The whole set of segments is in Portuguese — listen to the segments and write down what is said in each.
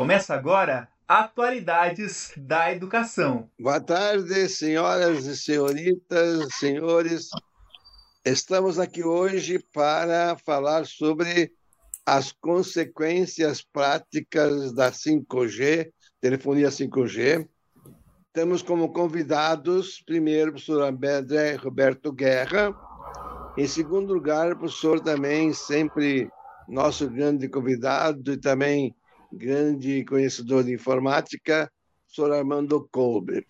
Começa agora Atualidades da Educação. Boa tarde, senhoras e senhoritas, senhores. Estamos aqui hoje para falar sobre as consequências práticas da 5G, telefonia 5G. Temos como convidados, primeiro, o professor André Roberto Guerra, em segundo lugar, o professor também, sempre nosso grande convidado e também grande conhecedor de informática, professor Armando Kolbe.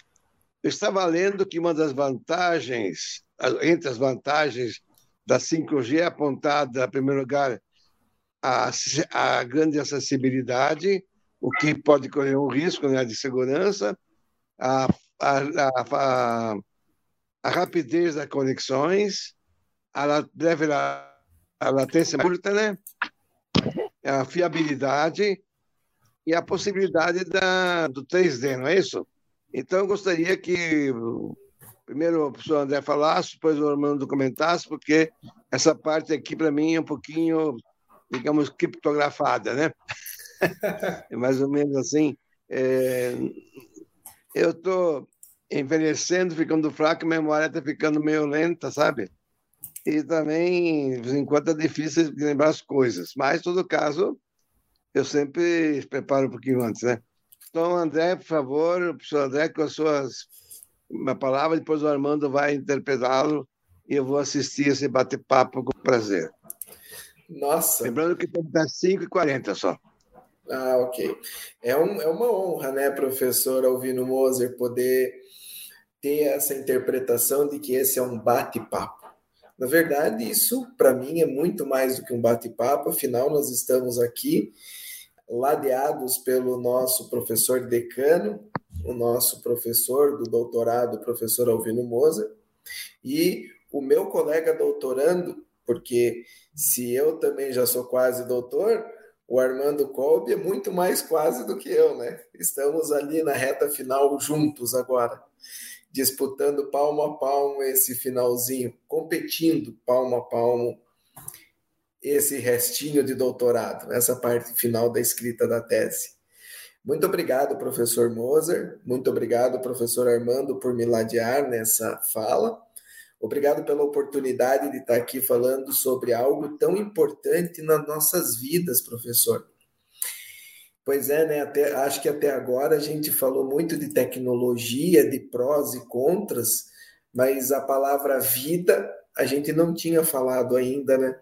Estava lendo que uma das vantagens, entre as vantagens da 5G é apontada, em primeiro lugar, a, a grande acessibilidade, o que pode correr um risco né, de segurança, a, a, a, a rapidez das conexões, a breve a latência curta, né? a fiabilidade e a possibilidade da, do 3D, não é isso? Então, eu gostaria que primeiro o professor André falasse, depois o Armando comentasse, porque essa parte aqui, para mim, é um pouquinho, digamos, criptografada, né? é mais ou menos assim. É... Eu estou envelhecendo, ficando fraco, a memória está ficando meio lenta, sabe? E também, de vez em quando, é difícil lembrar as coisas. Mas, em todo caso, eu sempre preparo um pouquinho antes, né? Então, André, por favor, o professor André, com as suas uma palavra, depois o Armando vai interpretá-lo e eu vou assistir esse bate-papo com prazer. Nossa! Lembrando que tem até 5h40 só. Ah, ok. É, um, é uma honra, né, professor Alvino Moser, poder ter essa interpretação de que esse é um bate-papo. Na verdade, isso para mim é muito mais do que um bate-papo, afinal, nós estamos aqui ladeados pelo nosso professor decano, o nosso professor do doutorado, professor Alvino Moza, e o meu colega doutorando, porque se eu também já sou quase doutor, o Armando Kolbe é muito mais quase do que eu, né? Estamos ali na reta final juntos agora disputando palmo a palmo esse finalzinho, competindo palmo a palmo esse restinho de doutorado, essa parte final da escrita da tese. Muito obrigado, professor Moser. Muito obrigado, professor Armando, por me ladear nessa fala. Obrigado pela oportunidade de estar aqui falando sobre algo tão importante nas nossas vidas, professor. Pois é, né? Até, acho que até agora a gente falou muito de tecnologia, de prós e contras, mas a palavra vida a gente não tinha falado ainda, né?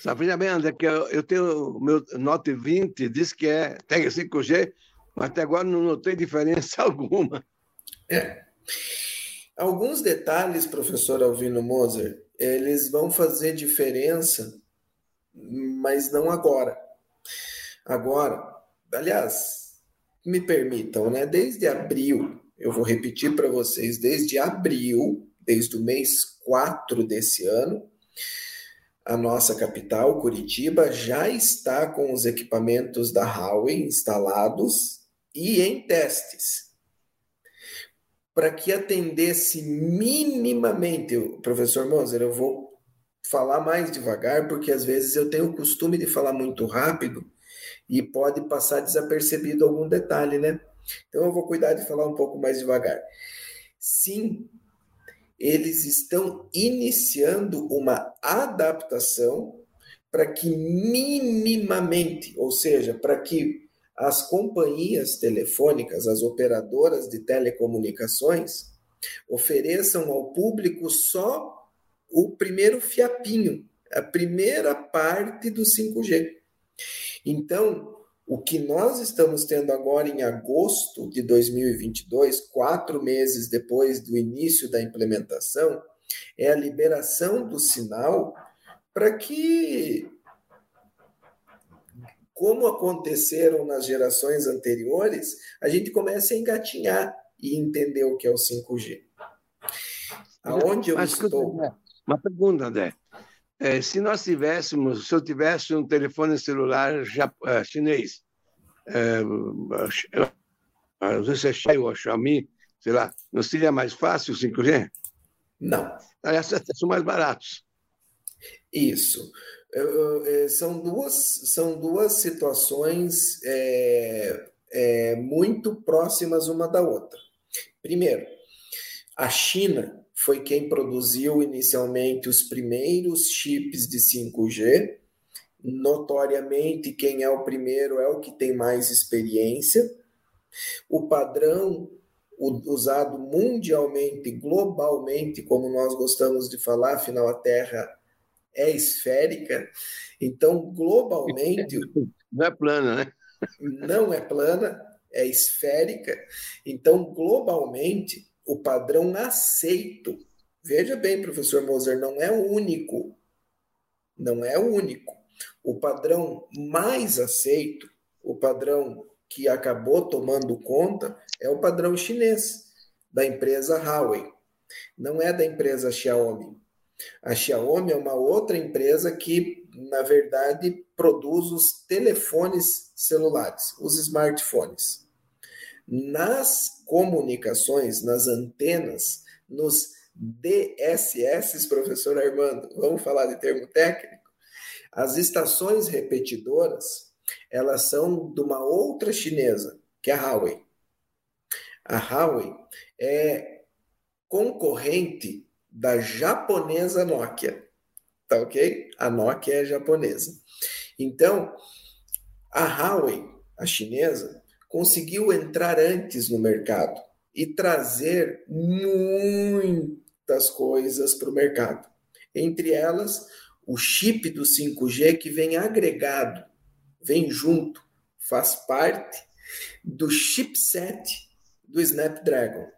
Sabe bem, André, que eu, eu tenho o meu Note 20, diz que é tem 5G, mas até agora não notei diferença alguma. É. Alguns detalhes, professor Alvino Moser, eles vão fazer diferença, mas não agora. Agora, aliás, me permitam, né? Desde abril, eu vou repetir para vocês, desde abril, desde o mês 4 desse ano, a nossa capital, Curitiba, já está com os equipamentos da Huawei instalados e em testes. Para que atendesse minimamente, professor Moser, eu vou falar mais devagar, porque às vezes eu tenho o costume de falar muito rápido e pode passar desapercebido algum detalhe, né? Então eu vou cuidar de falar um pouco mais devagar. Sim, eles estão iniciando uma adaptação para que minimamente, ou seja, para que as companhias telefônicas, as operadoras de telecomunicações, ofereçam ao público só o primeiro fiapinho, a primeira parte do 5G. Então, o que nós estamos tendo agora em agosto de 2022, quatro meses depois do início da implementação, é a liberação do sinal para que, como aconteceram nas gerações anteriores, a gente comece a engatinhar e entender o que é o 5G. Aonde eu Mas, estou? Uma pergunta, André. É, se nós tivéssemos, se eu tivesse um telefone celular uh, chinês, não sei se é Xiaomi ou Xiaomi, sei lá, não seria mais fácil o 5G? Não. Aliás, são mais baratos. Isso. É, são duas, são duas situações é, é, muito próximas uma da outra. Primeiro, a China foi quem produziu inicialmente os primeiros chips de 5G. Notoriamente, quem é o primeiro é o que tem mais experiência. O padrão usado mundialmente, globalmente, como nós gostamos de falar, afinal a Terra é esférica. Então, globalmente. Não é plana, né? Não é plana, é esférica. Então, globalmente, o padrão aceito. Veja bem, professor Moser, não é o único. Não é o único. O padrão mais aceito, o padrão que acabou tomando conta, é o padrão chinês, da empresa Huawei. Não é da empresa Xiaomi. A Xiaomi é uma outra empresa que, na verdade, produz os telefones celulares, os smartphones. Nas comunicações, nas antenas, nos DSS, professor Armando, vamos falar de termo técnico? As estações repetidoras, elas são de uma outra chinesa, que é a Huawei. A Huawei é concorrente da japonesa Nokia, tá ok? A Nokia é japonesa. Então, a Huawei, a chinesa, conseguiu entrar antes no mercado e trazer muitas coisas para o mercado. Entre elas, o chip do 5G que vem agregado, vem junto, faz parte do chipset do Snapdragon.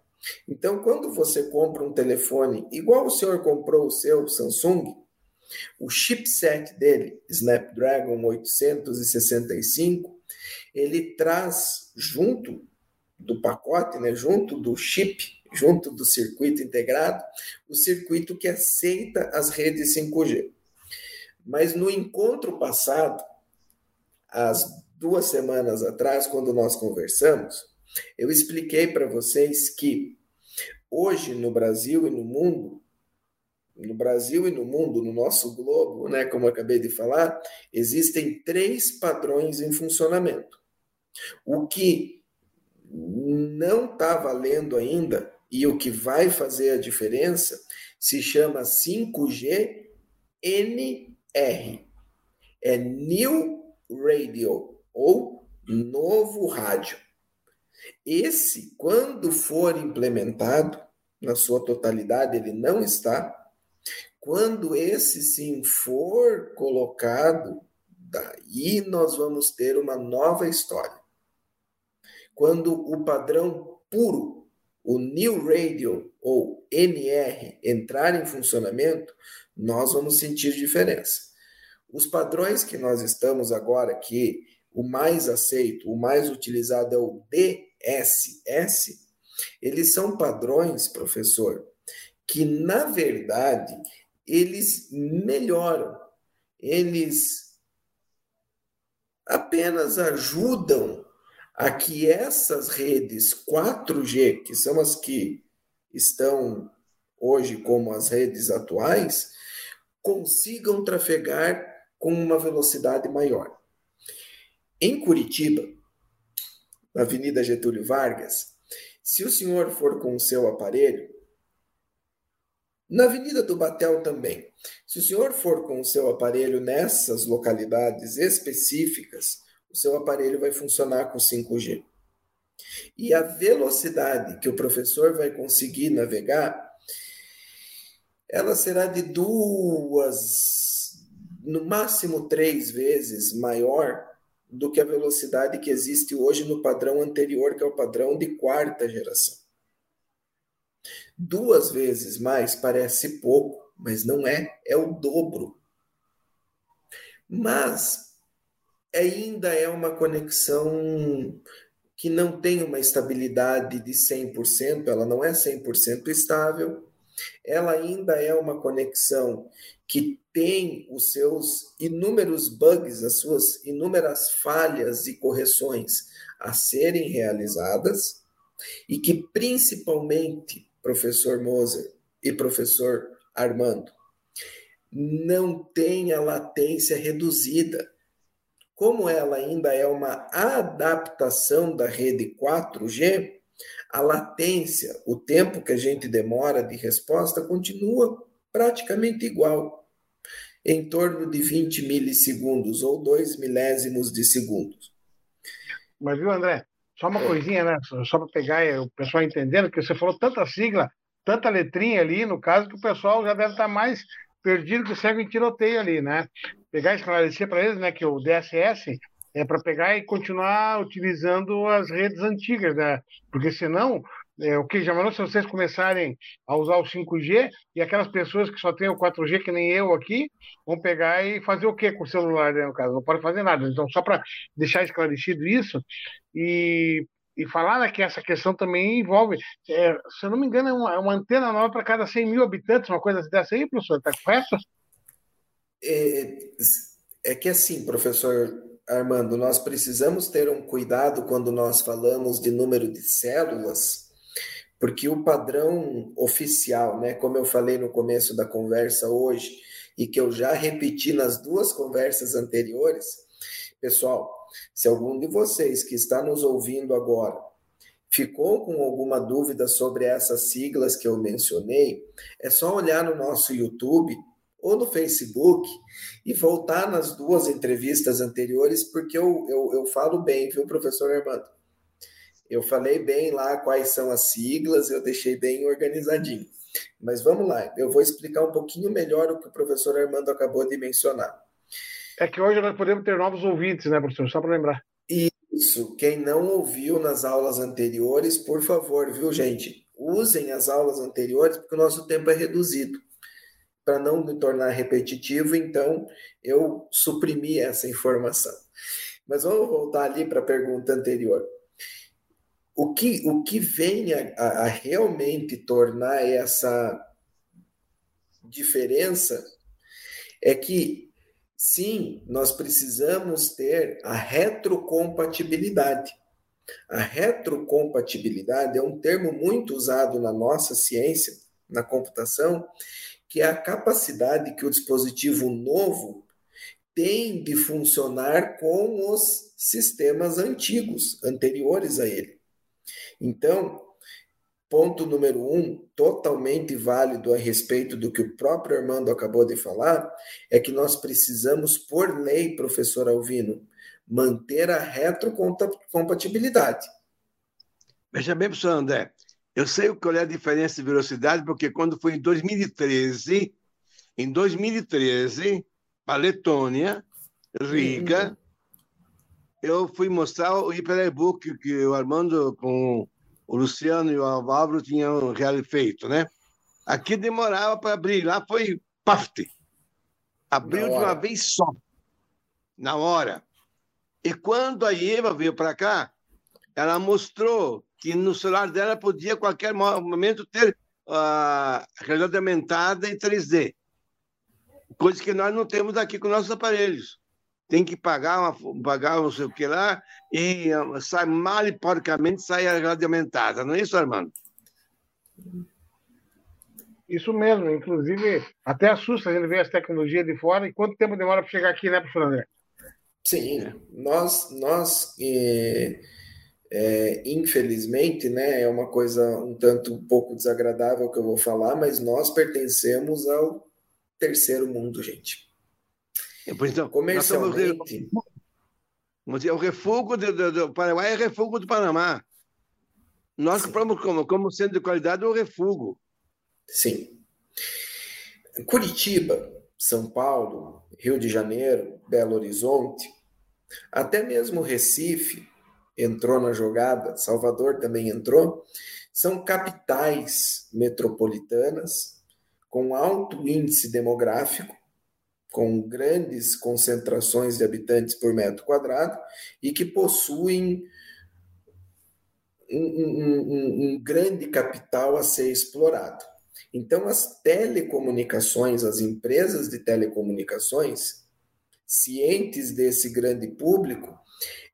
Então, quando você compra um telefone, igual o senhor comprou o seu Samsung, o chipset dele, Snapdragon 865, ele traz junto do pacote, né, junto do chip, junto do circuito integrado, o circuito que aceita as redes 5G. Mas no encontro passado, as duas semanas atrás, quando nós conversamos, eu expliquei para vocês que hoje no Brasil e no mundo, no Brasil e no mundo, no nosso globo, né, como eu acabei de falar, existem três padrões em funcionamento. O que não está valendo ainda e o que vai fazer a diferença se chama 5G NR. É New Radio ou novo rádio. Esse, quando for implementado na sua totalidade, ele não está. Quando esse sim for colocado, daí nós vamos ter uma nova história. Quando o padrão puro, o New Radio ou NR, entrar em funcionamento, nós vamos sentir diferença. Os padrões que nós estamos agora, que o mais aceito, o mais utilizado é o DSS, eles são padrões, professor, que na verdade eles melhoram, eles apenas ajudam a que essas redes 4G, que são as que estão hoje como as redes atuais, consigam trafegar com uma velocidade maior. Em Curitiba, na Avenida Getúlio Vargas, se o senhor for com o seu aparelho, na Avenida do Batel também, se o senhor for com o seu aparelho nessas localidades específicas, o seu aparelho vai funcionar com 5G. E a velocidade que o professor vai conseguir navegar, ela será de duas, no máximo três vezes maior do que a velocidade que existe hoje no padrão anterior, que é o padrão de quarta geração. Duas vezes mais parece pouco, mas não é, é o dobro. Mas ainda é uma conexão que não tem uma estabilidade de 100%, ela não é 100% estável, ela ainda é uma conexão que tem os seus inúmeros bugs, as suas inúmeras falhas e correções a serem realizadas, e que principalmente, professor Moser e professor Armando, não tem a latência reduzida. Como ela ainda é uma adaptação da rede 4G, a latência, o tempo que a gente demora de resposta, continua praticamente igual, em torno de 20 milissegundos ou 2 milésimos de segundos. Mas viu, André? Só uma coisinha, né? Só para pegar o pessoal entendendo, que você falou tanta sigla, tanta letrinha ali, no caso, que o pessoal já deve estar mais perdido que cego em tiroteio ali, né? Pegar e esclarecer para eles, né, que o DSS é para pegar e continuar utilizando as redes antigas, né? Porque senão, é, o que já mandou se vocês começarem a usar o 5G e aquelas pessoas que só têm o 4G, que nem eu aqui, vão pegar e fazer o que com o celular, né, no caso? Não pode fazer nada. Então, só para deixar esclarecido isso, e e falar né, que essa questão também envolve, é, se eu não me engano, é uma, é uma antena nova para cada 100 mil habitantes, uma coisa dessa aí, professor, está correto? É, é que assim, professor Armando, nós precisamos ter um cuidado quando nós falamos de número de células, porque o padrão oficial, né, como eu falei no começo da conversa hoje, e que eu já repeti nas duas conversas anteriores, pessoal, se algum de vocês que está nos ouvindo agora ficou com alguma dúvida sobre essas siglas que eu mencionei, é só olhar no nosso YouTube ou no Facebook e voltar nas duas entrevistas anteriores, porque eu, eu, eu falo bem, viu, professor Armando? Eu falei bem lá quais são as siglas, eu deixei bem organizadinho. Mas vamos lá, eu vou explicar um pouquinho melhor o que o professor Armando acabou de mencionar. É que hoje nós podemos ter novos ouvintes, né, professor? Só para lembrar. Isso. Quem não ouviu nas aulas anteriores, por favor, viu, gente? Usem as aulas anteriores, porque o nosso tempo é reduzido. Para não me tornar repetitivo, então eu suprimi essa informação. Mas vamos voltar ali para a pergunta anterior. O que, o que vem a, a, realmente tornar essa diferença é que Sim, nós precisamos ter a retrocompatibilidade. A retrocompatibilidade é um termo muito usado na nossa ciência, na computação, que é a capacidade que o dispositivo novo tem de funcionar com os sistemas antigos, anteriores a ele. Então, ponto número um, totalmente válido a respeito do que o próprio Armando acabou de falar, é que nós precisamos, por lei, professor Alvino, manter a retrocompatibilidade. Veja bem, professor André, eu sei qual é a diferença de velocidade, porque quando foi em 2013, em 2013, para Letônia, Riga, uhum. eu fui mostrar o hiperbook que o Armando, com o Luciano e o Álvaro tinham feito, né? Aqui demorava para abrir, lá foi paft. Abriu de uma vez só, na hora. E quando a Eva veio para cá, ela mostrou que no celular dela podia, a qualquer momento, ter a uh, realidade aumentada em 3D. Coisa que nós não temos aqui com nossos aparelhos tem que pagar, uma, pagar não sei o que lá, e ah, sai mal e porcamente sai a grade aumentada, não é isso, Armando? Isso mesmo, inclusive até assusta a gente ver as tecnologias de fora e quanto tempo demora para chegar aqui, né, professor André? Sim, nós, nós é, é, infelizmente, né, é uma coisa um tanto um pouco desagradável que eu vou falar, mas nós pertencemos ao terceiro mundo, gente. Então, Comercialmente. Nós o refúgio do, Paraguai é refúgio do Panamá. Nós compramos como, como centro de qualidade o refúgio. Sim. Curitiba, São Paulo, Rio de Janeiro, Belo Horizonte, até mesmo Recife entrou na jogada, Salvador também entrou, são capitais metropolitanas com alto índice demográfico com grandes concentrações de habitantes por metro quadrado e que possuem um, um, um, um grande capital a ser explorado. Então, as telecomunicações, as empresas de telecomunicações, cientes desse grande público,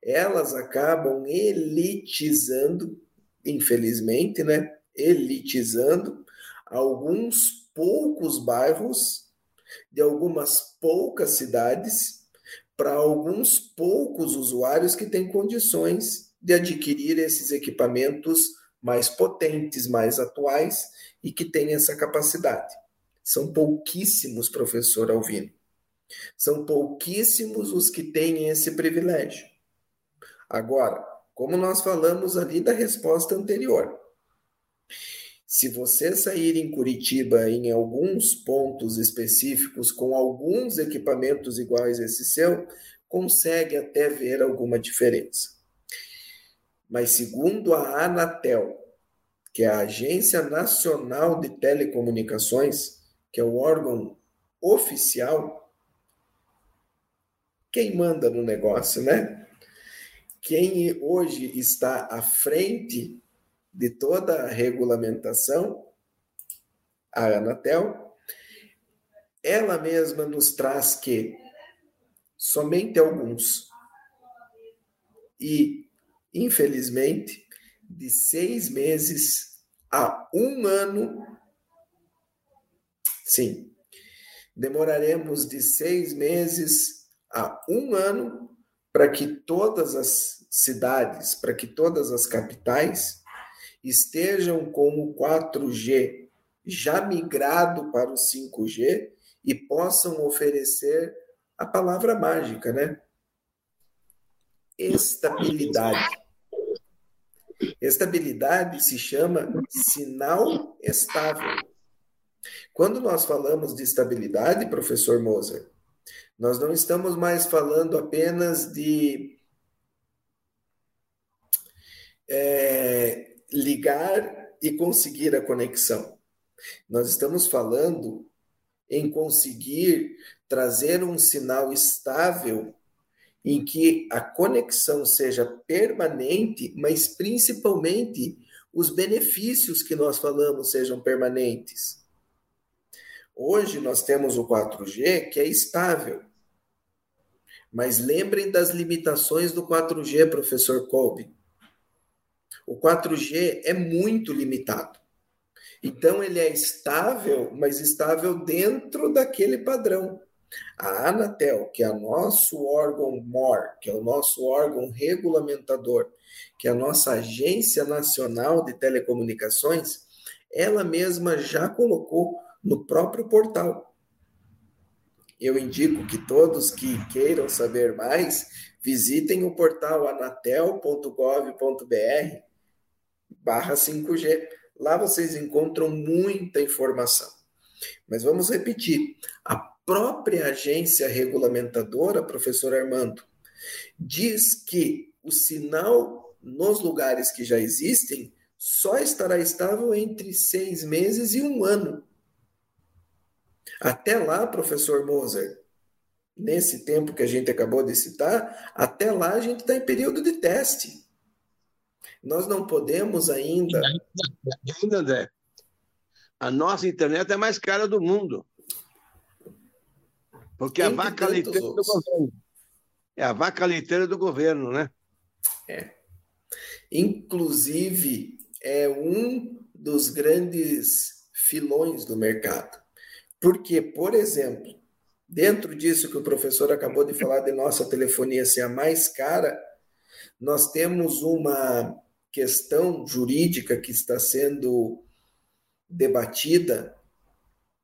elas acabam elitizando, infelizmente, né? Elitizando alguns poucos bairros de algumas poucas cidades para alguns poucos usuários que têm condições de adquirir esses equipamentos mais potentes, mais atuais e que têm essa capacidade. São pouquíssimos, professor Alvino. São pouquíssimos os que têm esse privilégio. Agora, como nós falamos ali da resposta anterior, se você sair em Curitiba em alguns pontos específicos com alguns equipamentos iguais a esse seu, consegue até ver alguma diferença. Mas segundo a Anatel, que é a Agência Nacional de Telecomunicações, que é o órgão oficial, quem manda no negócio, né? Quem hoje está à frente de toda a regulamentação, a Anatel, ela mesma nos traz que somente alguns. E, infelizmente, de seis meses a um ano, sim, demoraremos de seis meses a um ano para que todas as cidades, para que todas as capitais estejam com o 4G já migrado para o 5G e possam oferecer a palavra mágica, né? Estabilidade. Estabilidade se chama sinal estável. Quando nós falamos de estabilidade, professor Moser, nós não estamos mais falando apenas de é, ligar e conseguir a conexão. Nós estamos falando em conseguir trazer um sinal estável em que a conexão seja permanente, mas principalmente os benefícios que nós falamos sejam permanentes. Hoje nós temos o 4G que é estável. Mas lembrem das limitações do 4G, professor Kolbe. O 4G é muito limitado. Então, ele é estável, mas estável dentro daquele padrão. A Anatel, que é o nosso órgão MOR, que é o nosso órgão regulamentador, que é a nossa Agência Nacional de Telecomunicações, ela mesma já colocou no próprio portal. Eu indico que todos que queiram saber mais visitem o portal anatel.gov.br barra 5G. Lá vocês encontram muita informação. Mas vamos repetir. A própria agência regulamentadora, professor Armando, diz que o sinal nos lugares que já existem só estará estável entre seis meses e um ano. Até lá, professor Moser, nesse tempo que a gente acabou de citar, até lá a gente está em período de teste. Nós não podemos ainda. Ainda, André, a nossa internet é a mais cara do mundo. Porque Entre a vaca leiteira outros. do governo. É a vaca leiteira do governo, né? É. Inclusive, é um dos grandes filões do mercado. Porque, por exemplo, dentro disso que o professor acabou de falar de nossa telefonia ser a mais cara, nós temos uma questão jurídica que está sendo debatida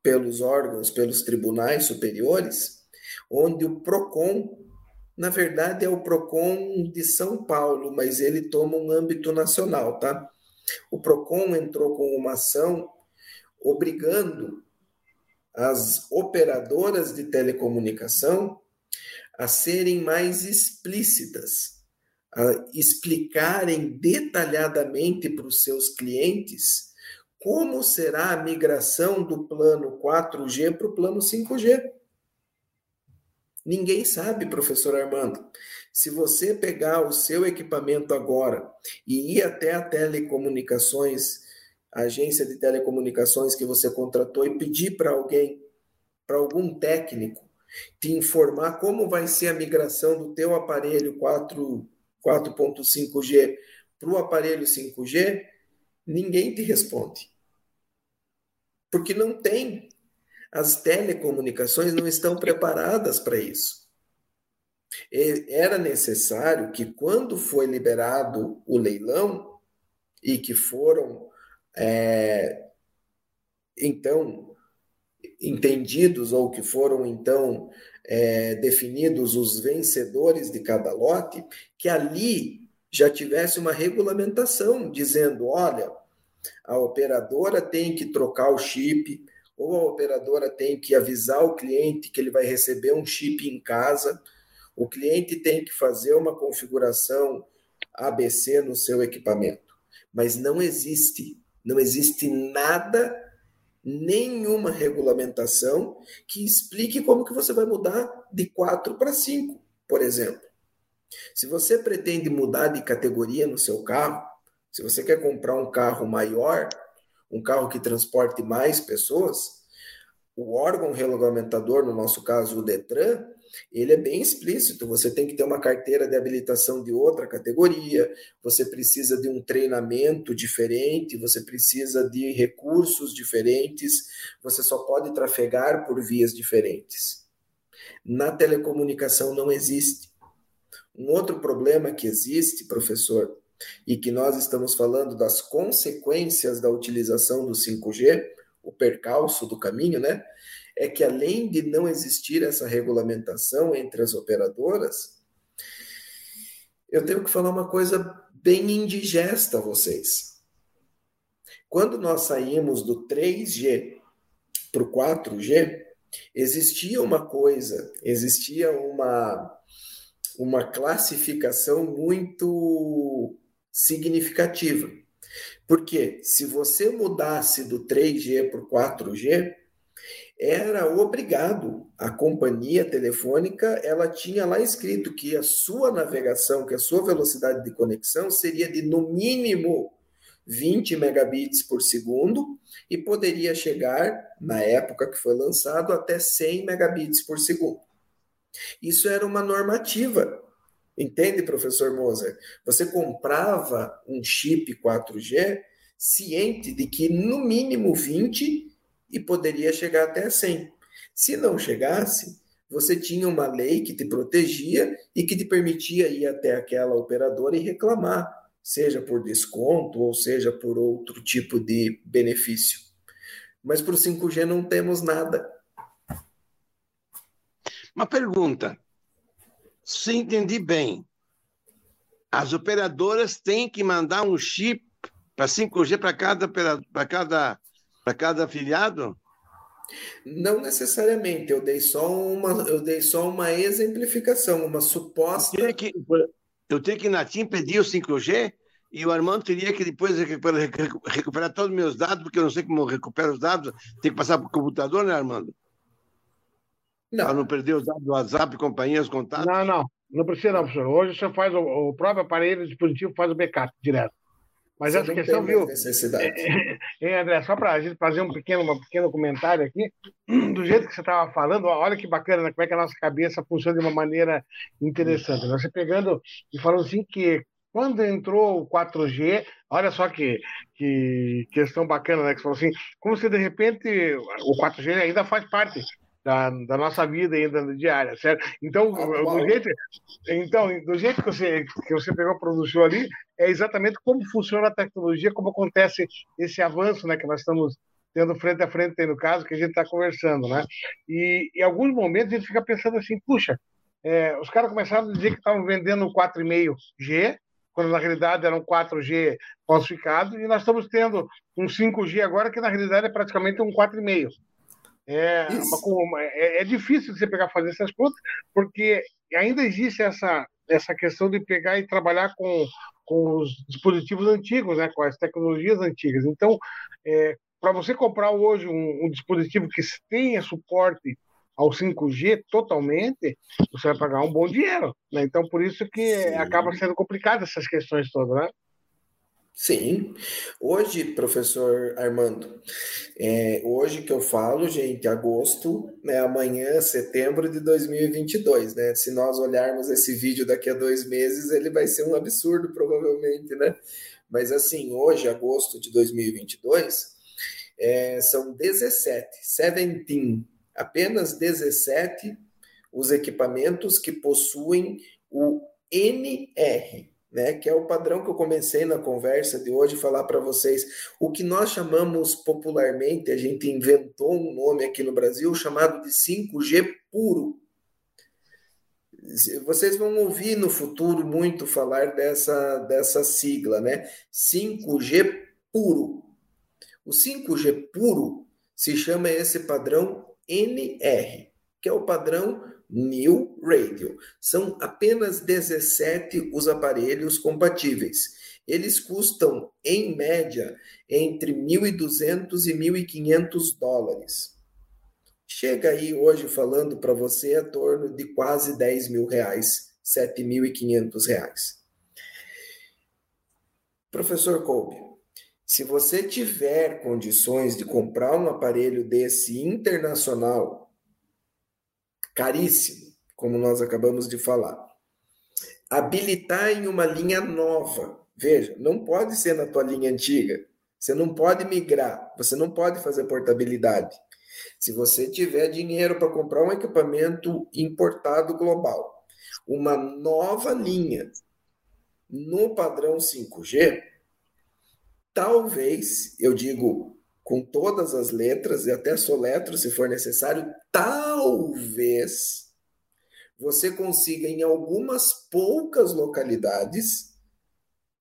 pelos órgãos, pelos tribunais superiores, onde o PROCON, na verdade é o PROCON de São Paulo, mas ele toma um âmbito nacional, tá? O PROCON entrou com uma ação obrigando as operadoras de telecomunicação a serem mais explícitas explicarem detalhadamente para os seus clientes como será a migração do plano 4G para o plano 5G. Ninguém sabe, professor Armando. Se você pegar o seu equipamento agora e ir até a telecomunicações, a agência de telecomunicações que você contratou e pedir para alguém, para algum técnico, te informar como vai ser a migração do teu aparelho 4 4.5G para o aparelho 5G, ninguém te responde. Porque não tem. as telecomunicações não estão preparadas para isso. Era necessário que, quando foi liberado o leilão e que foram, é, então, entendidos ou que foram, então, é, definidos os vencedores de cada lote, que ali já tivesse uma regulamentação dizendo: olha, a operadora tem que trocar o chip, ou a operadora tem que avisar o cliente que ele vai receber um chip em casa, o cliente tem que fazer uma configuração ABC no seu equipamento. Mas não existe, não existe nada, nenhuma regulamentação que explique como que você vai mudar de 4 para 5, por exemplo. Se você pretende mudar de categoria no seu carro, se você quer comprar um carro maior, um carro que transporte mais pessoas, o órgão regulamentador, no nosso caso o Detran, ele é bem explícito. Você tem que ter uma carteira de habilitação de outra categoria, você precisa de um treinamento diferente, você precisa de recursos diferentes, você só pode trafegar por vias diferentes. Na telecomunicação não existe. Um outro problema que existe, professor, e que nós estamos falando das consequências da utilização do 5G, o percalço do caminho, né? É que além de não existir essa regulamentação entre as operadoras, eu tenho que falar uma coisa bem indigesta a vocês. Quando nós saímos do 3G para o 4G, existia uma coisa, existia uma uma classificação muito significativa. Porque se você mudasse do 3G para o 4G, era obrigado a companhia telefônica, ela tinha lá escrito que a sua navegação, que a sua velocidade de conexão seria de no mínimo 20 megabits por segundo e poderia chegar, na época que foi lançado, até 100 megabits por segundo. Isso era uma normativa. Entende, professor Moser? Você comprava um chip 4G ciente de que no mínimo 20 e poderia chegar até 100. Se não chegasse, você tinha uma lei que te protegia e que te permitia ir até aquela operadora e reclamar, seja por desconto ou seja por outro tipo de benefício. Mas para o 5G não temos nada. Uma pergunta. Se entendi bem, as operadoras têm que mandar um chip para 5G para cada, para cada, para cada afiliado? Não necessariamente, eu dei só uma, eu dei só uma exemplificação, uma suposta. Eu tenho que, eu tenho que na TIM pedir o 5G e o Armando teria que depois recuperar, recuperar todos os meus dados, porque eu não sei como recupero os dados, tem que passar para o computador, né, Armando? Não. Para não perder os dados do WhatsApp, companhia, os contatos? Não, não. Não precisa, não, professor. Hoje você faz o, o próprio aparelho, o dispositivo faz o backup direto. Mas você essa questão, viu? Necessidade. É, é, André, só para a gente fazer um pequeno, um pequeno comentário aqui, do jeito que você estava falando, olha que bacana, né? como é que a nossa cabeça funciona de uma maneira interessante. Você pegando e falando assim que quando entrou o 4G, olha só que, que questão bacana, né? Que você falou assim, como se de repente o 4G ainda faz parte da, da nossa vida ainda diária, certo? Então, do jeito, então, do jeito que você, que você pegou, produziu ali, é exatamente como funciona a tecnologia, como acontece esse avanço, né, que nós estamos tendo frente a frente no caso, que a gente está conversando, né? E em alguns momentos a gente fica pensando assim, puxa, é, os caras começaram a dizer que estavam vendendo 4,5G, quando na realidade era um 4G falsificado, e nós estamos tendo um 5G agora, que na realidade é praticamente um 4,5. É, uma, é, é, difícil você pegar fazer essas contas, porque ainda existe essa, essa questão de pegar e trabalhar com, com os dispositivos antigos, né, com as tecnologias antigas. Então, é, para você comprar hoje um, um, dispositivo que tenha suporte ao 5G totalmente, você vai pagar um bom dinheiro. Né? Então, por isso que Sim. acaba sendo complicado essas questões todas, né? Sim. Hoje, professor Armando, é, hoje que eu falo, gente, agosto, né, amanhã, setembro de 2022, né? Se nós olharmos esse vídeo daqui a dois meses, ele vai ser um absurdo, provavelmente, né? Mas assim, hoje, agosto de 2022, É, são 17, 17, apenas 17 os equipamentos que possuem o NR, né, que é o padrão que eu comecei na conversa de hoje falar para vocês. O que nós chamamos popularmente, a gente inventou um nome aqui no Brasil chamado de 5G puro. Vocês vão ouvir no futuro muito falar dessa, dessa sigla, né? 5G puro. O 5G puro se chama esse padrão NR, que é o padrão New Radio. São apenas 17 os aparelhos compatíveis. Eles custam, em média, entre 1.200 e 1.500 dólares. Chega aí hoje falando para você a torno de quase 10 mil reais, 7.500 reais. Professor Kolbe, se você tiver condições de comprar um aparelho desse internacional caríssimo, como nós acabamos de falar. Habilitar em uma linha nova. Veja, não pode ser na tua linha antiga. Você não pode migrar, você não pode fazer portabilidade. Se você tiver dinheiro para comprar um equipamento importado global, uma nova linha no padrão 5G, talvez, eu digo com todas as letras e até soletro, se for necessário, talvez você consiga em algumas poucas localidades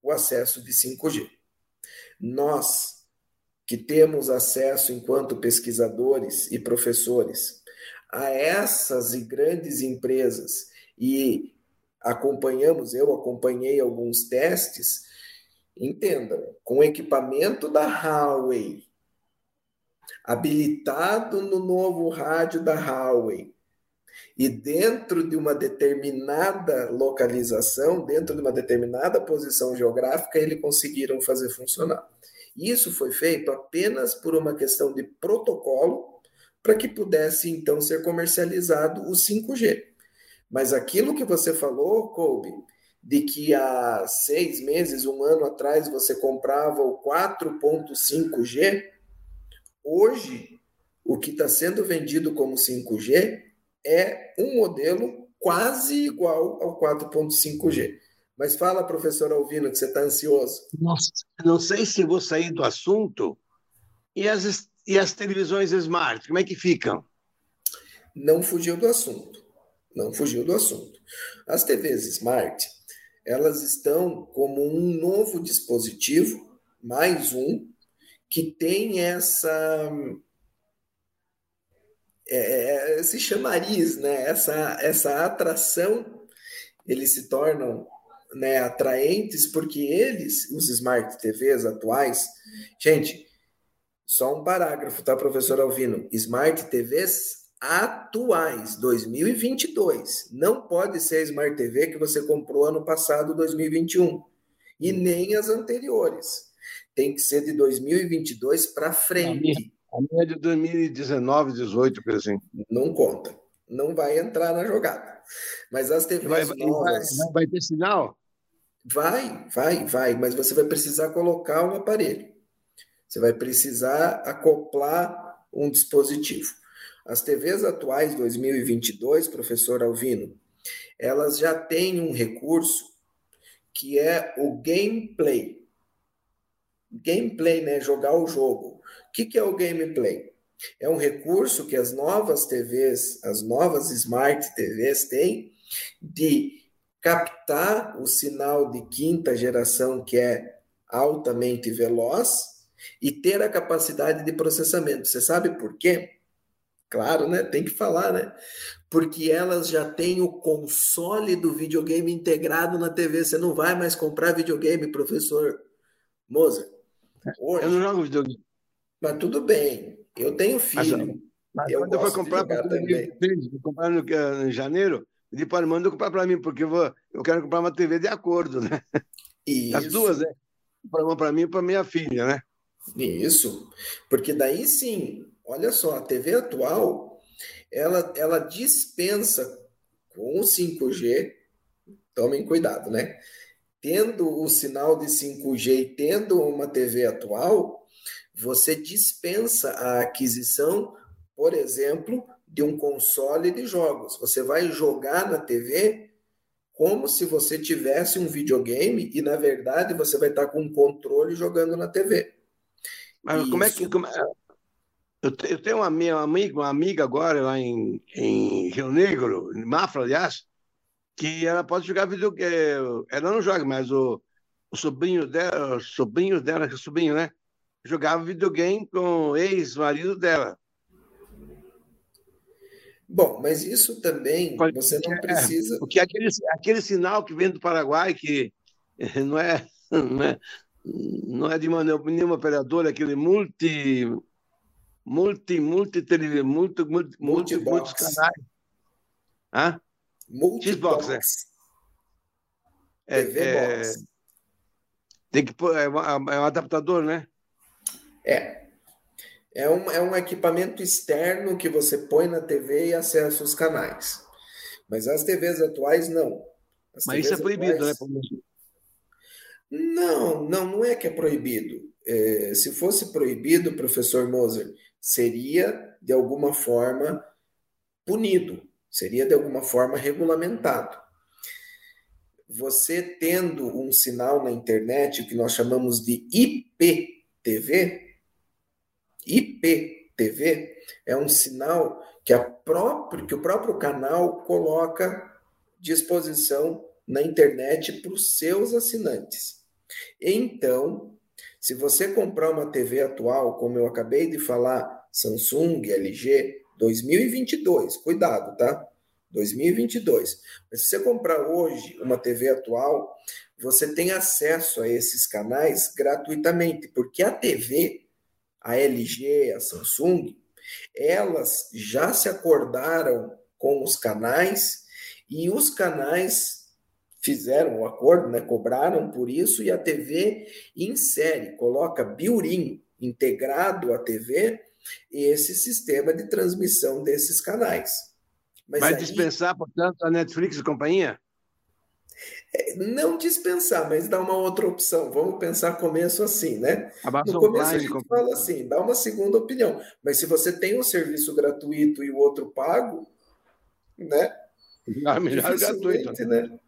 o acesso de 5G. Nós que temos acesso enquanto pesquisadores e professores a essas grandes empresas e acompanhamos, eu acompanhei alguns testes, entendam, com equipamento da Huawei, habilitado no novo rádio da Huawei e dentro de uma determinada localização, dentro de uma determinada posição geográfica, eles conseguiram fazer funcionar. Isso foi feito apenas por uma questão de protocolo para que pudesse então ser comercializado o 5G. Mas aquilo que você falou, Kobe, de que há seis meses, um ano atrás, você comprava o 4.5G, Hoje, o que está sendo vendido como 5G é um modelo quase igual ao 4.5G. Mas fala, professor Alvino, que você está ansioso. Nossa, não sei se vou sair do assunto. E as, e as televisões smart, como é que ficam? Não fugiu do assunto. Não fugiu do assunto. As TVs smart, elas estão como um novo dispositivo, mais um, que tem essa é, é, esse chamariz, né? essa, essa atração, eles se tornam né, atraentes porque eles, os Smart TVs atuais, gente, só um parágrafo, tá, professor Alvino? Smart TVs atuais, 2022. Não pode ser a Smart TV que você comprou ano passado, 2021, e nem as anteriores tem que ser de 2022 para frente. A minha, é de 2019, 18, por assim. Não conta. Não vai entrar na jogada. Mas as TVs vai, novas... Vai, vai ter sinal? Vai, vai, vai. Mas você vai precisar colocar um aparelho. Você vai precisar acoplar um dispositivo. As TVs atuais 2022, professor Alvino, elas já têm um recurso que é o gameplay gameplay, né? Jogar o jogo. O que, que é o gameplay? É um recurso que as novas TVs, as novas Smart TVs têm de captar o sinal de quinta geração que é altamente veloz e ter a capacidade de processamento. Você sabe por quê? Claro, né? Tem que falar, né? Porque elas já têm o console do videogame integrado na TV. Você não vai mais comprar videogame, professor Moser. Hoje, eu não jogo videogame. Mas tudo bem. Eu tenho filho. Mas, eu quando eu for comprar para também. Vou comprar no, em janeiro, pedi para manda comprar para mim, porque eu, vou, eu quero comprar uma TV de acordo, né? Isso. As duas, né? Uma para mim e para minha filha, né? Isso. Porque daí sim, olha só, a TV atual, ela, ela dispensa com o 5G, tomem cuidado, né? Tendo o sinal de 5G e tendo uma TV atual, você dispensa a aquisição, por exemplo, de um console de jogos. Você vai jogar na TV como se você tivesse um videogame e, na verdade, você vai estar com um controle jogando na TV. Mas Isso. como é que. Como é... Eu tenho uma, minha amiga, uma amiga agora lá em, em Rio Negro, em Mafra, aliás, que ela pode jogar videogame. Ela não joga, mas o, o sobrinho dela, o sobrinho dela, que é sobrinho, né? Jogava videogame com o ex-marido dela. Bom, mas isso também você não é, precisa. Porque aquele, aquele sinal que vem do Paraguai, que não é, não é, não é de nenhuma operadora, aquele multi. Multi, multi, multi, multi, multi, multi muitos canais. Hã? Xbox, é. É, é, tem que é, um, é um adaptador, né? É. É um, é um equipamento externo que você põe na TV e acessa os canais. Mas as TVs atuais, não. As Mas TVs isso é proibido, atuais... né? Não, não, não é que é proibido. É, se fosse proibido, professor Moser, seria de alguma forma punido seria de alguma forma regulamentado. Você tendo um sinal na internet que nós chamamos de IPTV, IPTV é um sinal que, a próprio, que o próprio canal coloca disposição na internet para os seus assinantes. Então, se você comprar uma TV atual, como eu acabei de falar, Samsung, LG, 2022, cuidado, tá? 2022. Mas se você comprar hoje uma TV atual, você tem acesso a esses canais gratuitamente, porque a TV, a LG, a Samsung, elas já se acordaram com os canais e os canais fizeram o acordo, né, cobraram por isso e a TV insere, coloca Biurim integrado à TV esse sistema de transmissão desses canais. Mas Vai aí... dispensar, portanto, a Netflix e companhia? É, não dispensar, mas dá uma outra opção. Vamos pensar começo assim, né? no começo a gente fala assim, dá uma segunda opinião. Mas se você tem um serviço gratuito e o outro pago, né? Ah, melhor gratuito. Né?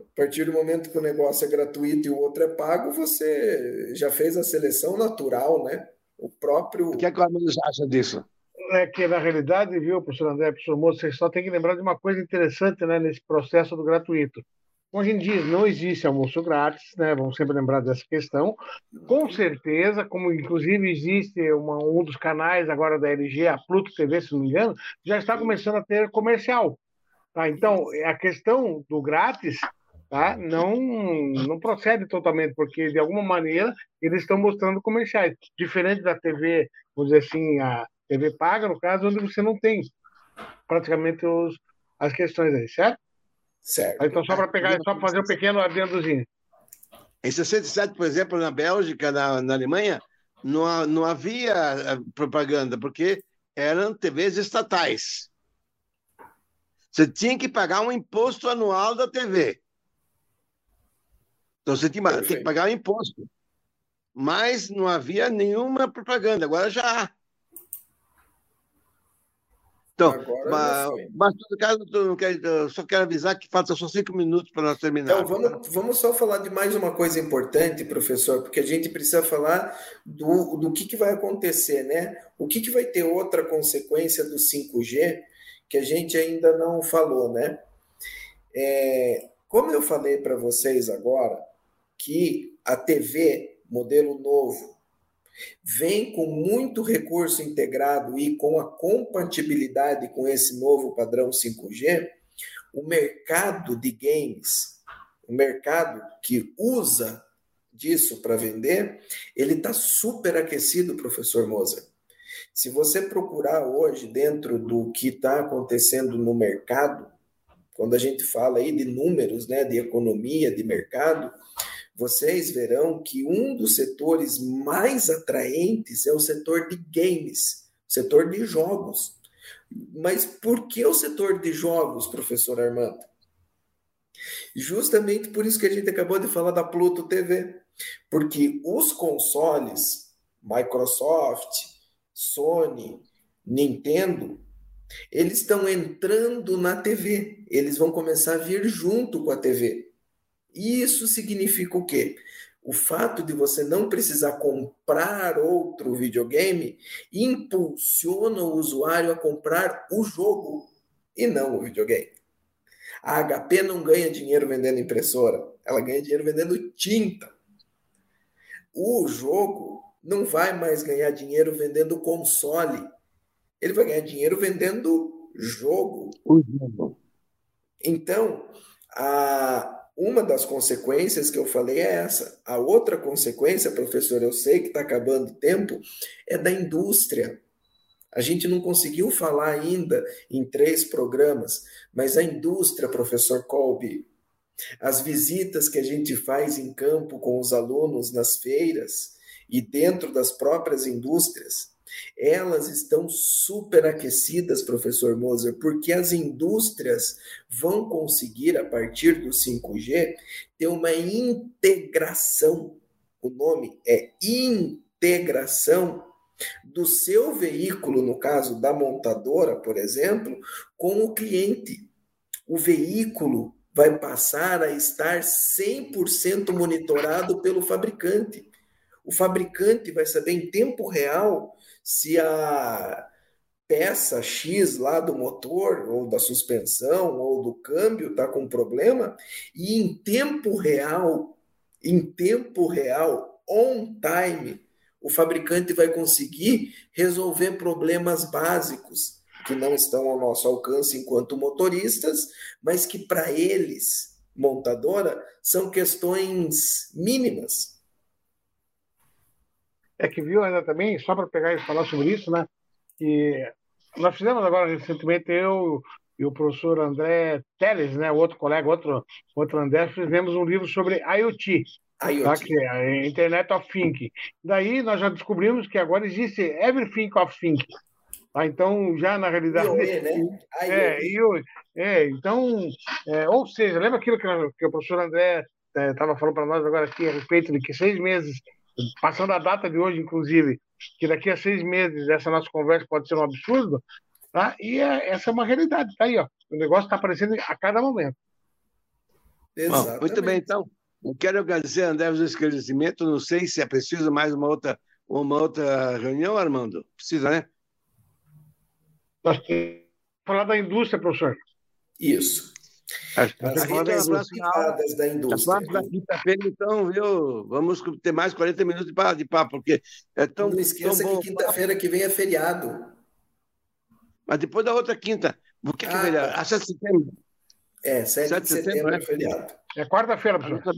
A partir do momento que o negócio é gratuito e o outro é pago, você já fez a seleção natural, né? O próprio. O que é que o Armando acha disso? É que, na realidade, viu, professor André, professor Moço, vocês só tem que lembrar de uma coisa interessante né, nesse processo do gratuito. Hoje em dia não existe almoço grátis, né? Vamos sempre lembrar dessa questão. Com certeza, como inclusive existe uma, um dos canais agora da LG, a Pluto TV, se não me engano, já está começando a ter comercial. Tá? Então, a questão do grátis tá? não, não procede totalmente, porque de alguma maneira eles estão mostrando comerciais. Diferente da TV, vamos dizer assim, a TV paga, no caso, onde você não tem praticamente os, as questões aí, certo? Certo. Então, só para pegar, só para fazer um pequeno adendozinho. Em 67, por exemplo, na Bélgica, na, na Alemanha, não, não havia eh, propaganda, porque eram TVs estatais. Você tinha que pagar um imposto anual da TV. Então você tinha, tinha que pagar o imposto. Mas não havia nenhuma propaganda, agora já há. Então, mas, mas todo caso, eu, quero, eu só quero avisar que falta só cinco minutos para nós terminar. Então, vamos, vamos só falar de mais uma coisa importante, professor, porque a gente precisa falar do, do que, que vai acontecer, né? O que, que vai ter outra consequência do 5G que a gente ainda não falou, né? É, como eu falei para vocês agora, que a TV modelo novo vem com muito recurso integrado e com a compatibilidade com esse novo padrão 5G, o mercado de games, o mercado que usa disso para vender, ele está super aquecido, professor Moser. Se você procurar hoje dentro do que está acontecendo no mercado, quando a gente fala aí de números, né, de economia, de mercado, vocês verão que um dos setores mais atraentes é o setor de games, setor de jogos. Mas por que o setor de jogos, professor Armando? Justamente por isso que a gente acabou de falar da Pluto TV. Porque os consoles, Microsoft, Sony, Nintendo, eles estão entrando na TV. Eles vão começar a vir junto com a TV. Isso significa o quê? O fato de você não precisar comprar outro videogame impulsiona o usuário a comprar o jogo e não o videogame. A HP não ganha dinheiro vendendo impressora, ela ganha dinheiro vendendo tinta. O jogo não vai mais ganhar dinheiro vendendo console, ele vai ganhar dinheiro vendendo jogo. Então, a, uma das consequências que eu falei é essa. A outra consequência, professor, eu sei que está acabando o tempo, é da indústria. A gente não conseguiu falar ainda em três programas, mas a indústria, professor Colby, as visitas que a gente faz em campo com os alunos nas feiras e dentro das próprias indústrias, elas estão superaquecidas, professor Moser, porque as indústrias vão conseguir, a partir do 5G, ter uma integração. O nome é integração do seu veículo, no caso da montadora, por exemplo, com o cliente. O veículo vai passar a estar 100% monitorado pelo fabricante. O fabricante vai saber em tempo real se a peça X lá do motor, ou da suspensão, ou do câmbio está com problema, e em tempo real, em tempo real, on time, o fabricante vai conseguir resolver problemas básicos que não estão ao nosso alcance enquanto motoristas, mas que para eles, montadora, são questões mínimas é que viu ainda também, só para pegar e falar sobre isso, né? Que nós fizemos agora recentemente, eu e o professor André Teles, né, outro colega, outro, outro André, fizemos um livro sobre IoT, IoT. Tá, que é a Internet of Things. Daí nós já descobrimos que agora existe Everything of Things. Tá? Então, já na realidade. IoE, né? É, IoE. É, então, é, ou seja, lembra aquilo que, que o professor André estava é, falando para nós agora aqui a respeito de que seis meses passando a data de hoje, inclusive, que daqui a seis meses essa nossa conversa pode ser um absurdo, tá? e é, essa é uma realidade, tá aí, ó. O negócio está aparecendo a cada momento. Bom, muito bem, então. Eu quero agradecer, André, os esclarecimentos. Não sei se é preciso mais uma outra, uma outra reunião, Armando. Precisa, né? Falar da indústria, professor. Isso. As resultados da indústria. Na quinta-feira, então, viu? Vamos ter mais 40 minutos de, de papo, porque é tão. Não esqueça tão que quinta-feira que vem é feriado. Mas depois da outra quinta. Por que, ah, que é feriado? Tá. Ah, 7 de setembro. É, 7, 7 de setembro, setembro é feriado. É quarta-feira, professor.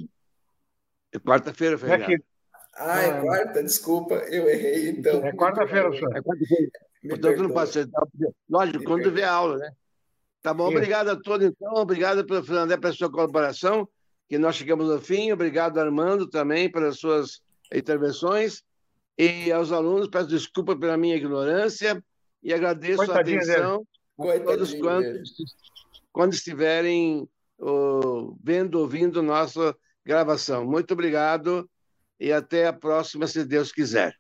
É quarta-feira, feriado. É ah, é quarta, desculpa, eu errei, então. É quarta-feira, professor. É quarta-feira. Portanto, não pode ser. Lógico, quando vê a aula, né? Tá bom, obrigado a todos, então. Obrigado, Fernandé, pela sua colaboração, que nós chegamos ao fim. Obrigado, Armando, também, pelas suas intervenções. E aos alunos, peço desculpa pela minha ignorância e agradeço Coitadinha a atenção de todos quantos, quando estiverem uh, vendo, ouvindo nossa gravação. Muito obrigado e até a próxima, se Deus quiser.